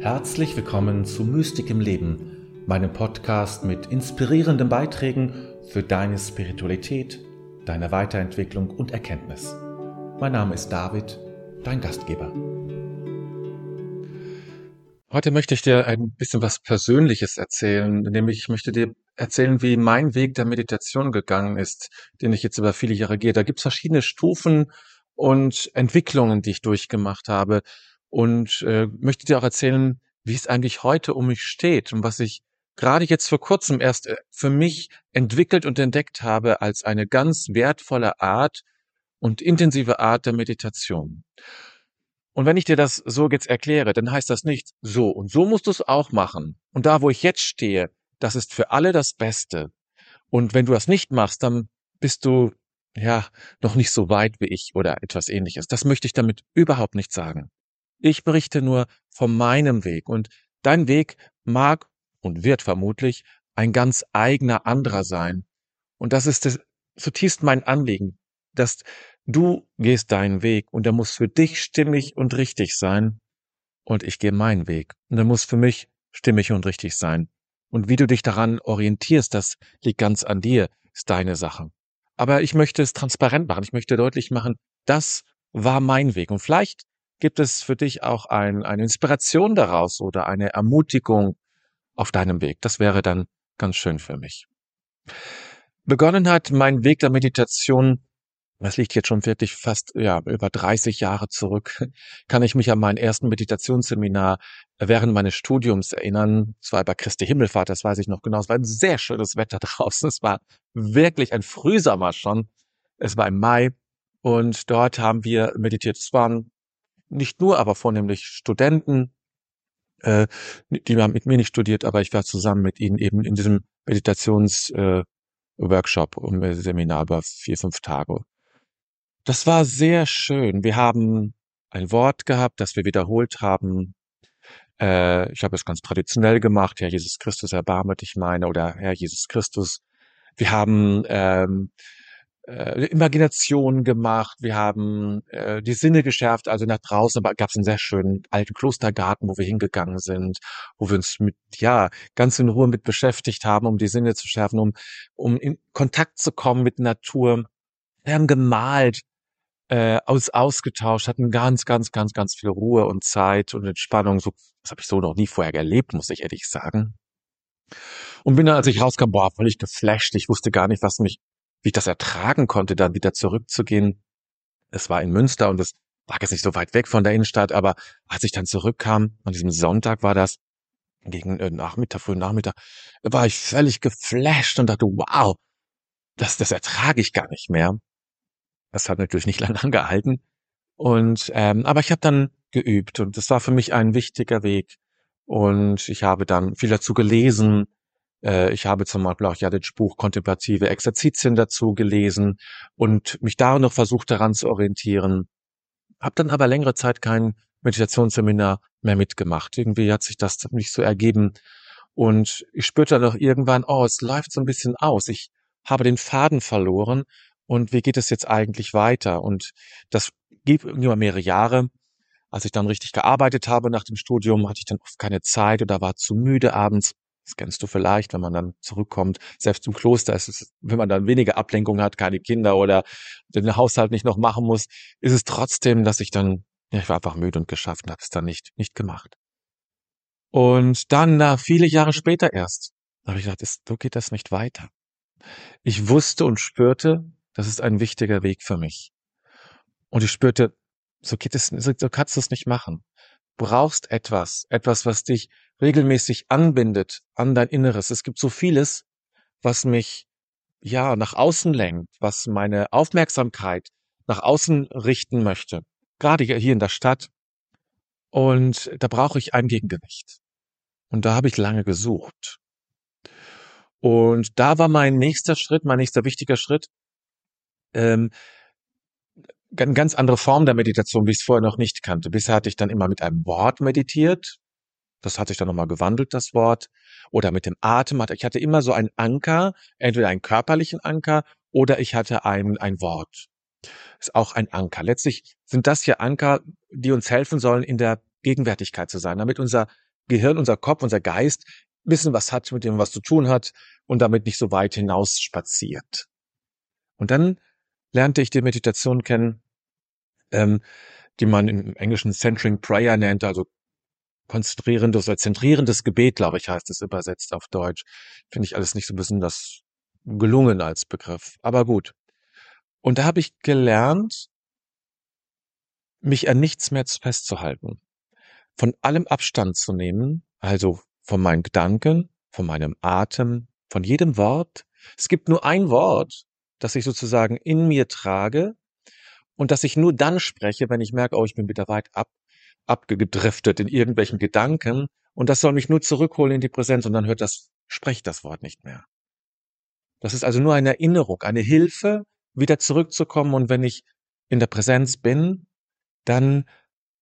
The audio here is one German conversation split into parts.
Herzlich willkommen zu Mystik im Leben, meinem Podcast mit inspirierenden Beiträgen für deine Spiritualität, deine Weiterentwicklung und Erkenntnis. Mein Name ist David, dein Gastgeber. Heute möchte ich dir ein bisschen was Persönliches erzählen, nämlich ich möchte dir erzählen, wie mein Weg der Meditation gegangen ist, den ich jetzt über viele Jahre gehe. Da gibt es verschiedene Stufen und Entwicklungen, die ich durchgemacht habe und äh, möchte dir auch erzählen, wie es eigentlich heute um mich steht und was ich gerade jetzt vor kurzem erst äh, für mich entwickelt und entdeckt habe als eine ganz wertvolle Art und intensive Art der Meditation. Und wenn ich dir das so jetzt erkläre, dann heißt das nicht so und so musst du es auch machen. Und da, wo ich jetzt stehe, das ist für alle das Beste. Und wenn du das nicht machst, dann bist du ja noch nicht so weit wie ich oder etwas ähnliches. Das möchte ich damit überhaupt nicht sagen. Ich berichte nur von meinem Weg und dein Weg mag und wird vermutlich ein ganz eigener anderer sein. Und das ist zutiefst mein Anliegen, dass du gehst deinen Weg und der muss für dich stimmig und richtig sein und ich gehe meinen Weg und der muss für mich stimmig und richtig sein. Und wie du dich daran orientierst, das liegt ganz an dir, ist deine Sache. Aber ich möchte es transparent machen. Ich möchte deutlich machen, das war mein Weg. Und vielleicht gibt es für dich auch ein, eine Inspiration daraus oder eine Ermutigung auf deinem Weg. Das wäre dann ganz schön für mich. Begonnen hat mein Weg der Meditation das liegt jetzt schon wirklich fast ja über 30 Jahre zurück, kann ich mich an mein ersten Meditationsseminar während meines Studiums erinnern. Es war bei Christi Himmelfahrt, das weiß ich noch genau. Es war ein sehr schönes Wetter draußen. Es war wirklich ein Frühsommer schon. Es war im Mai und dort haben wir meditiert. Es waren nicht nur, aber vornehmlich Studenten, äh, die haben mit mir nicht studiert, aber ich war zusammen mit ihnen eben in diesem Meditationsworkshop äh, Workshop, um Seminar über vier, fünf Tage. Das war sehr schön. Wir haben ein Wort gehabt, das wir wiederholt haben. Äh, ich habe es ganz traditionell gemacht. Herr Jesus Christus, erbarme dich meine oder Herr Jesus Christus. Wir haben ähm, äh, Imagination gemacht, wir haben äh, die Sinne geschärft, also nach draußen gab es einen sehr schönen alten Klostergarten, wo wir hingegangen sind, wo wir uns mit, ja, ganz in Ruhe mit beschäftigt haben, um die Sinne zu schärfen, um, um in Kontakt zu kommen mit Natur. Wir haben gemalt, äh, aus, ausgetauscht, hatten ganz, ganz, ganz, ganz viel Ruhe und Zeit und Entspannung. So, das habe ich so noch nie vorher erlebt, muss ich ehrlich sagen. Und bin dann, als ich rauskam, boah, völlig geflasht. Ich wusste gar nicht, was mich, wie ich das ertragen konnte, dann wieder zurückzugehen. Es war in Münster und es war jetzt nicht so weit weg von der Innenstadt, aber als ich dann zurückkam, an diesem Sonntag war das, gegen äh, Nachmittag, frühen Nachmittag, war ich völlig geflasht und dachte, wow, das, das ertrage ich gar nicht mehr. Das hat natürlich nicht lange angehalten. Und ähm, aber ich habe dann geübt und das war für mich ein wichtiger Weg. Und ich habe dann viel dazu gelesen. Äh, ich habe zum Beispiel auch Jadic Buch Kontemplative Exerzitien dazu gelesen und mich da noch versucht daran zu orientieren. Hab dann aber längere Zeit kein Meditationsseminar mehr mitgemacht. Irgendwie hat sich das nicht so ergeben. Und ich spürte dann auch irgendwann, oh, es läuft so ein bisschen aus. Ich habe den Faden verloren und wie geht es jetzt eigentlich weiter? Und das ging über mehrere Jahre. Als ich dann richtig gearbeitet habe nach dem Studium, hatte ich dann oft keine Zeit oder war zu müde abends. Das kennst du vielleicht, wenn man dann zurückkommt. Selbst im Kloster ist es, wenn man dann weniger Ablenkung hat, keine Kinder oder den Haushalt nicht noch machen muss, ist es trotzdem, dass ich dann, ja, ich war einfach müde und geschafft und habe es dann nicht, nicht gemacht. Und dann, na, viele Jahre später erst, habe ich gedacht, so geht das nicht weiter. Ich wusste und spürte, das ist ein wichtiger Weg für mich. Und ich spürte, so geht es, so kannst du es nicht machen. Brauchst etwas, etwas, was dich regelmäßig anbindet an dein Inneres. Es gibt so vieles, was mich ja nach außen lenkt, was meine Aufmerksamkeit nach außen richten möchte. Gerade hier in der Stadt. Und da brauche ich ein Gegengewicht. Und da habe ich lange gesucht. Und da war mein nächster Schritt, mein nächster wichtiger Schritt, ähm, eine ganz andere Form der Meditation, wie ich es vorher noch nicht kannte. Bisher hatte ich dann immer mit einem Wort meditiert. Das hat sich dann nochmal gewandelt, das Wort. Oder mit dem Atem. Ich hatte immer so einen Anker, entweder einen körperlichen Anker oder ich hatte ein, ein Wort. Ist auch ein Anker. Letztlich sind das hier Anker, die uns helfen sollen, in der Gegenwärtigkeit zu sein, damit unser Gehirn, unser Kopf, unser Geist bisschen was hat, mit dem was zu tun hat und damit nicht so weit hinaus spaziert. Und dann lernte ich die Meditation kennen, ähm, die man im Englischen Centering Prayer nennt, also konzentrierendes oder zentrierendes Gebet, glaube ich, heißt es übersetzt auf Deutsch. Finde ich alles nicht so besonders gelungen als Begriff. Aber gut. Und da habe ich gelernt, mich an nichts mehr festzuhalten, von allem Abstand zu nehmen, also von meinen Gedanken, von meinem Atem, von jedem Wort. Es gibt nur ein Wort, das ich sozusagen in mir trage und das ich nur dann spreche, wenn ich merke, oh, ich bin wieder weit ab, abgedriftet in irgendwelchen Gedanken und das soll mich nur zurückholen in die Präsenz und dann hört das, sprecht das Wort nicht mehr. Das ist also nur eine Erinnerung, eine Hilfe, wieder zurückzukommen und wenn ich in der Präsenz bin, dann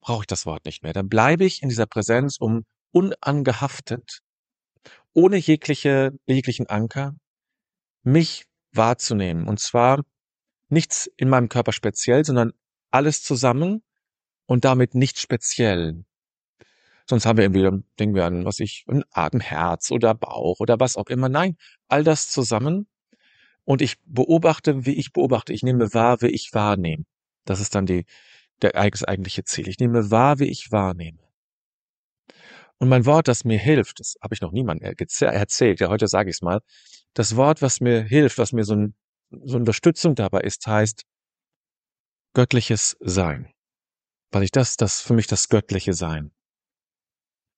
brauche ich das Wort nicht mehr. Dann bleibe ich in dieser Präsenz, um unangehaftet, ohne jegliche, jeglichen Anker, mich wahrzunehmen. Und zwar nichts in meinem Körper speziell, sondern alles zusammen und damit nicht speziell. Sonst haben wir irgendwie, denken wir an, was ich, ein Atemherz oder Bauch oder was auch immer. Nein, all das zusammen. Und ich beobachte, wie ich beobachte. Ich nehme wahr, wie ich wahrnehme. Das ist dann die, der eigentliche Ziel. Ich nehme wahr, wie ich wahrnehme. Und mein Wort, das mir hilft, das habe ich noch niemandem erzählt, ja, heute sage ich es mal. Das Wort, was mir hilft, was mir so, ein, so Unterstützung dabei ist, heißt göttliches Sein. Weil ich das, das für mich das göttliche Sein.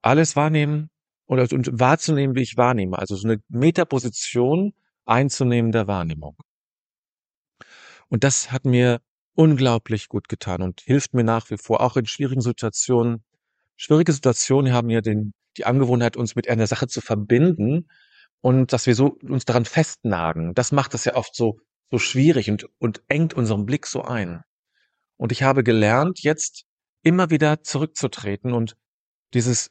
Alles wahrnehmen oder und wahrzunehmen, wie ich wahrnehme. Also so eine Metaposition einzunehmen der Wahrnehmung. Und das hat mir unglaublich gut getan und hilft mir nach wie vor, auch in schwierigen Situationen. Schwierige Situationen haben ja den, die Angewohnheit, uns mit einer Sache zu verbinden und dass wir so uns daran festnagen. Das macht es ja oft so, so schwierig und, und engt unseren Blick so ein. Und ich habe gelernt, jetzt immer wieder zurückzutreten und dieses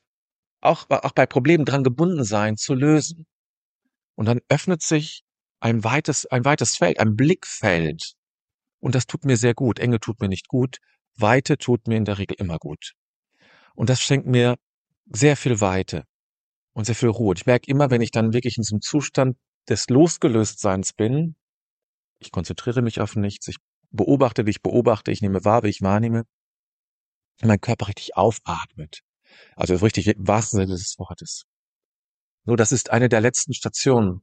auch, auch bei Problemen dran gebunden sein zu lösen. Und dann öffnet sich ein weites, ein weites Feld, ein Blickfeld, und das tut mir sehr gut. Enge tut mir nicht gut. Weite tut mir in der Regel immer gut. Und das schenkt mir sehr viel Weite und sehr viel Ruhe. Ich merke immer, wenn ich dann wirklich in so einem Zustand des Losgelöstseins bin, ich konzentriere mich auf nichts, ich beobachte, wie ich beobachte, ich nehme wahr, wie ich wahrnehme, mein Körper richtig aufatmet. Also richtig im wahrsten Sinne des Wortes. So, das ist eine der letzten Stationen,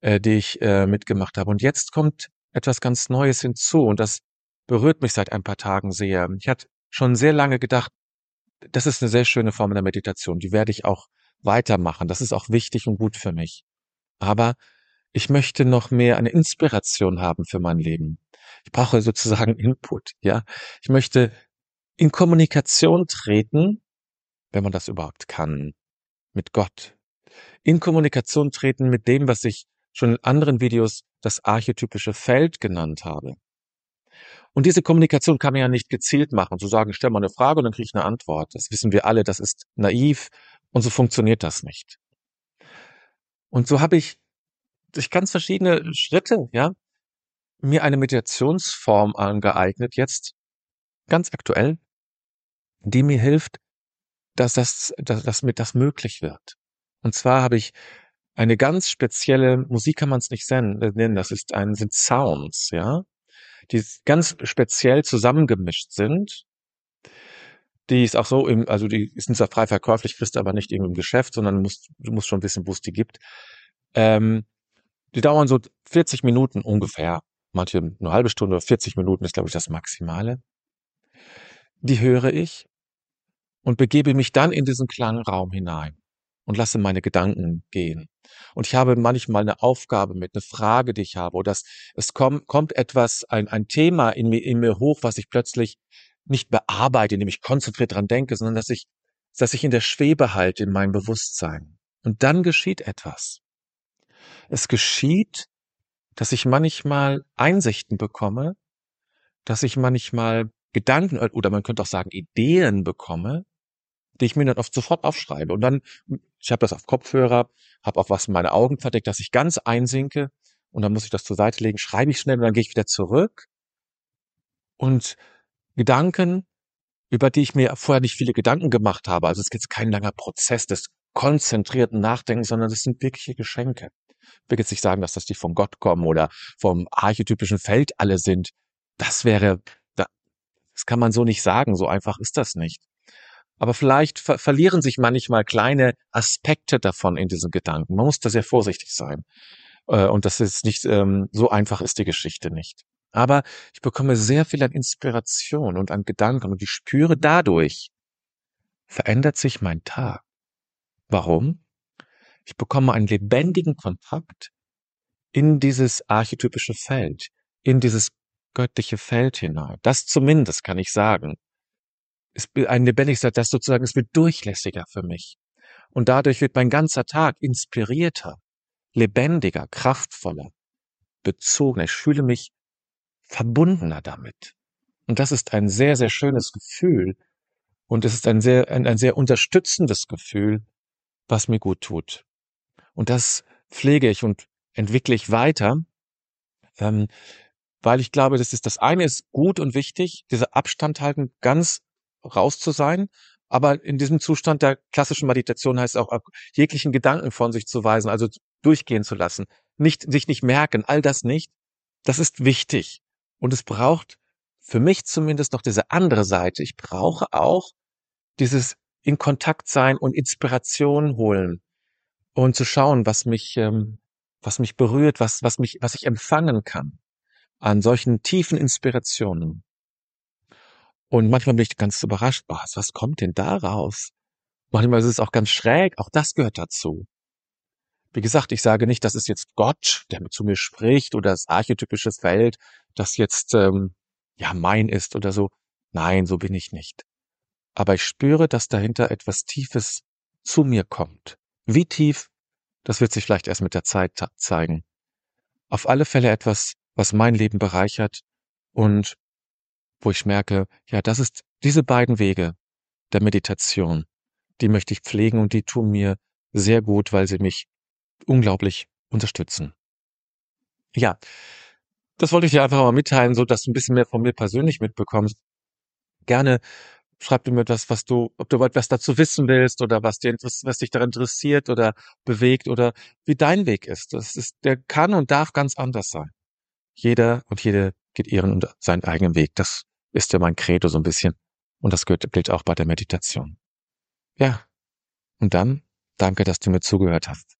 äh, die ich äh, mitgemacht habe. Und jetzt kommt etwas ganz Neues hinzu und das berührt mich seit ein paar Tagen sehr. Ich hatte schon sehr lange gedacht, das ist eine sehr schöne Form der Meditation, die werde ich auch weitermachen. Das ist auch wichtig und gut für mich. Aber ich möchte noch mehr eine Inspiration haben für mein Leben. Ich brauche sozusagen Input, ja. Ich möchte in Kommunikation treten, wenn man das überhaupt kann, mit Gott. In Kommunikation treten mit dem, was ich schon in anderen Videos das archetypische Feld genannt habe. Und diese Kommunikation kann man ja nicht gezielt machen, zu sagen, stell mal eine Frage und dann kriege ich eine Antwort. Das wissen wir alle, das ist naiv und so funktioniert das nicht. Und so habe ich durch ganz verschiedene Schritte, ja, mir eine Meditationsform angeeignet, jetzt ganz aktuell, die mir hilft, dass das, dass, dass mir das möglich wird. Und zwar habe ich eine ganz spezielle Musik kann man es nicht nennen, das ist ein, sind Sounds, ja, die ganz speziell zusammengemischt sind. Die ist auch so im, also die sind zwar frei verkäuflich, kriegst aber nicht im Geschäft, sondern du musst, du musst schon wissen, wo es die gibt. Ähm, die dauern so 40 Minuten ungefähr. Manche eine halbe Stunde oder 40 Minuten ist, glaube ich, das Maximale. Die höre ich und begebe mich dann in diesen Klangraum hinein und lasse meine Gedanken gehen. Und ich habe manchmal eine Aufgabe mit, eine Frage, die ich habe, oder es, es kommt, kommt etwas, ein, ein Thema in mir, in mir hoch, was ich plötzlich nicht bearbeite, indem ich konzentriert dran denke, sondern dass ich, dass ich in der Schwebe halte in meinem Bewusstsein. Und dann geschieht etwas. Es geschieht, dass ich manchmal Einsichten bekomme, dass ich manchmal Gedanken oder man könnte auch sagen Ideen bekomme, die ich mir dann oft sofort aufschreibe. Und dann, ich habe das auf Kopfhörer, habe auch was in meine Augen verdeckt, dass ich ganz einsinke und dann muss ich das zur Seite legen, schreibe ich schnell und dann gehe ich wieder zurück. Und Gedanken über die ich mir vorher nicht viele Gedanken gemacht habe. Also es jetzt kein langer Prozess des konzentrierten Nachdenkens, sondern das sind wirkliche Geschenke. Ich will jetzt nicht sagen, dass das die von Gott kommen oder vom archetypischen Feld alle sind. Das wäre, das kann man so nicht sagen. So einfach ist das nicht. Aber vielleicht ver verlieren sich manchmal kleine Aspekte davon in diesen Gedanken. Man muss da sehr vorsichtig sein. Äh, und das ist nicht, ähm, so einfach ist die Geschichte nicht. Aber ich bekomme sehr viel an Inspiration und an Gedanken und ich spüre dadurch, verändert sich mein Tag. Warum? Ich bekomme einen lebendigen Kontakt in dieses archetypische Feld, in dieses göttliche Feld hinein. Das zumindest kann ich sagen. Ist ein lebendiges, das sozusagen, es wird durchlässiger für mich. Und dadurch wird mein ganzer Tag inspirierter, lebendiger, kraftvoller, bezogener. Ich fühle mich verbundener damit. Und das ist ein sehr, sehr schönes Gefühl. Und es ist ein sehr, ein, ein sehr unterstützendes Gefühl, was mir gut tut. Und das pflege ich und entwickle ich weiter, ähm, weil ich glaube, das ist das eine ist gut und wichtig, dieser Abstand halten, ganz raus zu sein, aber in diesem Zustand der klassischen Meditation heißt auch, jeglichen Gedanken von sich zu weisen, also durchgehen zu lassen, nicht, sich nicht merken, all das nicht. Das ist wichtig. Und es braucht für mich zumindest noch diese andere Seite. Ich brauche auch dieses in Kontakt sein und Inspiration holen und zu schauen, was mich, ähm, was mich berührt, was, was mich, was ich empfangen kann an solchen tiefen Inspirationen. Und manchmal bin ich ganz überrascht, was, was kommt denn da raus? Manchmal ist es auch ganz schräg, auch das gehört dazu. Wie gesagt, ich sage nicht, das ist jetzt Gott, der zu mir spricht oder das archetypische Feld, das jetzt ähm, ja mein ist oder so. Nein, so bin ich nicht. Aber ich spüre, dass dahinter etwas Tiefes zu mir kommt. Wie tief, das wird sich vielleicht erst mit der Zeit zeigen. Auf alle Fälle etwas, was mein Leben bereichert und wo ich merke, ja, das ist diese beiden Wege der Meditation, die möchte ich pflegen und die tun mir sehr gut, weil sie mich unglaublich unterstützen. Ja, das wollte ich dir einfach mal mitteilen, so dass du ein bisschen mehr von mir persönlich mitbekommst. Gerne schreib mir etwas, was du, ob du etwas dazu wissen willst oder was dir, was dich daran interessiert oder bewegt oder wie dein Weg ist. Das ist, der kann und darf ganz anders sein. Jeder und jede geht ihren und seinen eigenen Weg. Das ist ja mein Credo so ein bisschen. Und das gilt auch bei der Meditation. Ja. Und dann danke, dass du mir zugehört hast.